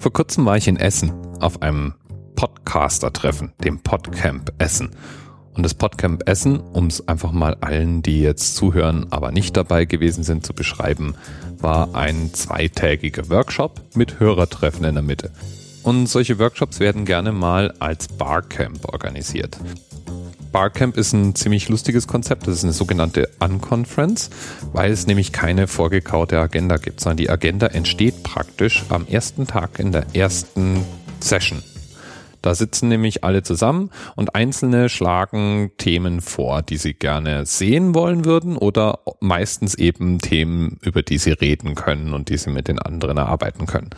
Vor kurzem war ich in Essen auf einem Podcaster-Treffen, dem Podcamp Essen. Und das Podcamp Essen, um es einfach mal allen, die jetzt zuhören, aber nicht dabei gewesen sind, zu beschreiben, war ein zweitägiger Workshop mit Hörertreffen in der Mitte. Und solche Workshops werden gerne mal als Barcamp organisiert. Barcamp ist ein ziemlich lustiges Konzept. Das ist eine sogenannte Unconference, weil es nämlich keine vorgekaute Agenda gibt, sondern die Agenda entsteht praktisch am ersten Tag in der ersten Session. Da sitzen nämlich alle zusammen und Einzelne schlagen Themen vor, die sie gerne sehen wollen würden oder meistens eben Themen, über die sie reden können und die sie mit den anderen erarbeiten können.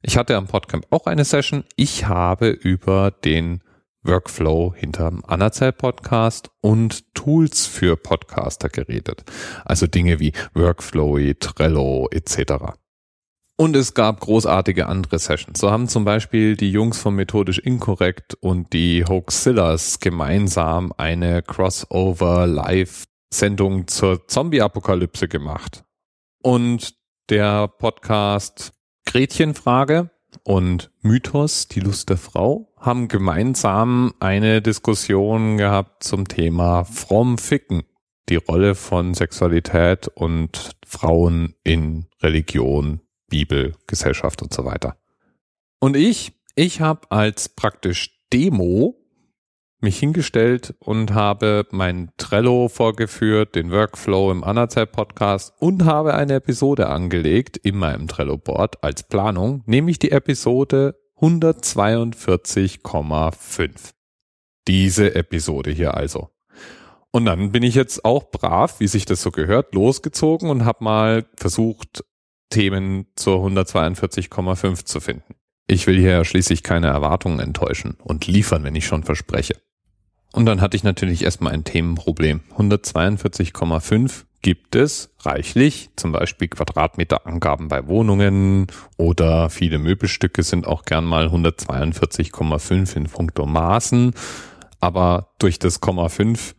Ich hatte am Podcamp auch eine Session. Ich habe über den Workflow hinterm Anerzähl Podcast und Tools für Podcaster geredet. Also Dinge wie Workflowy, Trello etc. Und es gab großartige andere Sessions. So haben zum Beispiel die Jungs von Methodisch Inkorrekt und die Hoaxillas gemeinsam eine Crossover-Live-Sendung zur Zombie-Apokalypse gemacht. Und der Podcast Gretchenfrage und Mythos, die Lust der Frau, haben gemeinsam eine Diskussion gehabt zum Thema Fromm Ficken, die Rolle von Sexualität und Frauen in Religion, Bibel, Gesellschaft und so weiter. Und ich, ich habe als praktisch Demo mich hingestellt und habe mein Trello vorgeführt, den Workflow im Anerzähl Podcast und habe eine Episode angelegt in meinem Trello Board als Planung, nämlich die Episode 142,5. Diese Episode hier also. Und dann bin ich jetzt auch brav, wie sich das so gehört, losgezogen und habe mal versucht, Themen zur 142,5 zu finden. Ich will hier schließlich keine Erwartungen enttäuschen und liefern, wenn ich schon verspreche. Und dann hatte ich natürlich erstmal ein Themenproblem. 142,5 gibt es reichlich, zum Beispiel Quadratmeterangaben bei Wohnungen oder viele Möbelstücke sind auch gern mal 142,5 in puncto Maßen. Aber durch das Komma 5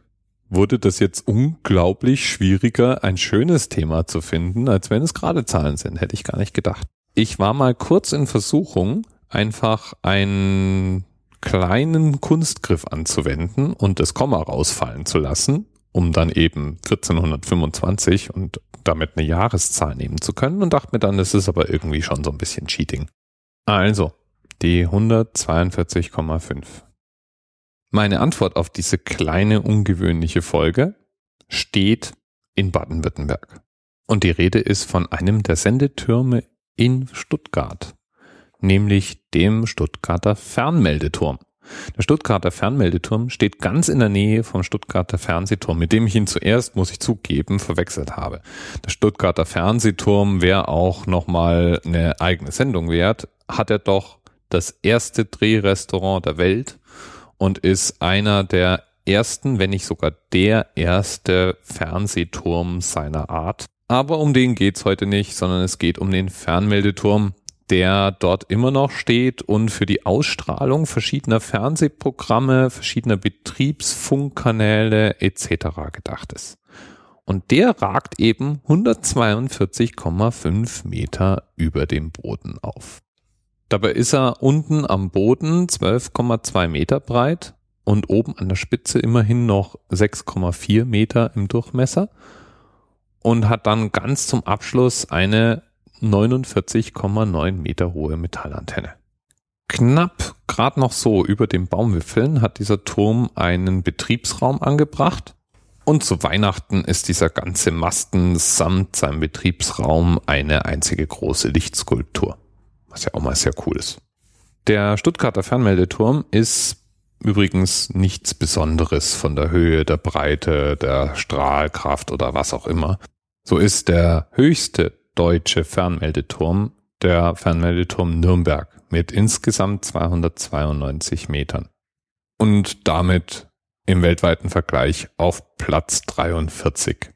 wurde das jetzt unglaublich schwieriger, ein schönes Thema zu finden, als wenn es gerade Zahlen sind. Hätte ich gar nicht gedacht. Ich war mal kurz in Versuchung, einfach ein kleinen Kunstgriff anzuwenden und das Komma rausfallen zu lassen, um dann eben 1425 und damit eine Jahreszahl nehmen zu können und dachte mir dann, das ist aber irgendwie schon so ein bisschen Cheating. Also, die 142,5. Meine Antwort auf diese kleine ungewöhnliche Folge steht in Baden-Württemberg. Und die Rede ist von einem der Sendetürme in Stuttgart nämlich dem Stuttgarter Fernmeldeturm. Der Stuttgarter Fernmeldeturm steht ganz in der Nähe vom Stuttgarter Fernsehturm, mit dem ich ihn zuerst, muss ich zugeben, verwechselt habe. Der Stuttgarter Fernsehturm wäre auch nochmal eine eigene Sendung wert, hat er doch das erste Drehrestaurant der Welt und ist einer der ersten, wenn nicht sogar der erste Fernsehturm seiner Art. Aber um den geht's heute nicht, sondern es geht um den Fernmeldeturm, der dort immer noch steht und für die Ausstrahlung verschiedener Fernsehprogramme, verschiedener Betriebsfunkkanäle etc. gedacht ist. Und der ragt eben 142,5 Meter über dem Boden auf. Dabei ist er unten am Boden 12,2 Meter breit und oben an der Spitze immerhin noch 6,4 Meter im Durchmesser und hat dann ganz zum Abschluss eine 49,9 Meter hohe Metallantenne. Knapp gerade noch so über den Baumwipfeln hat dieser Turm einen Betriebsraum angebracht und zu Weihnachten ist dieser ganze Masten samt seinem Betriebsraum eine einzige große Lichtskulptur, was ja auch mal sehr cool ist. Der Stuttgarter Fernmeldeturm ist übrigens nichts Besonderes von der Höhe, der Breite, der Strahlkraft oder was auch immer. So ist der höchste deutsche Fernmeldeturm, der Fernmeldeturm Nürnberg mit insgesamt 292 Metern und damit im weltweiten Vergleich auf Platz 43.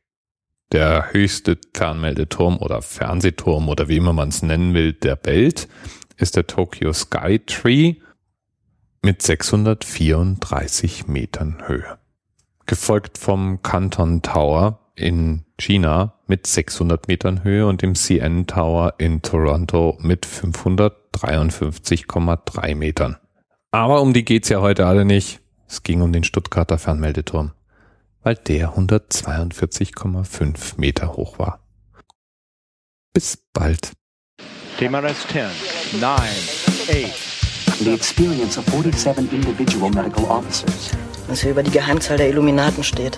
Der höchste Fernmeldeturm oder Fernsehturm oder wie immer man es nennen will der Welt ist der Tokyo Sky Tree mit 634 Metern Höhe. Gefolgt vom Canton Tower in China mit 600 Metern Höhe und dem CN Tower in Toronto mit 553,3 Metern. Aber um die geht's ja heute alle nicht. Es ging um den Stuttgarter Fernmeldeturm, weil der 142,5 Meter hoch war. Bis bald. TMRS 10, 9, 8. The experience of 47 individual medical officers. Was hier über die Geheimzahl der Illuminaten steht.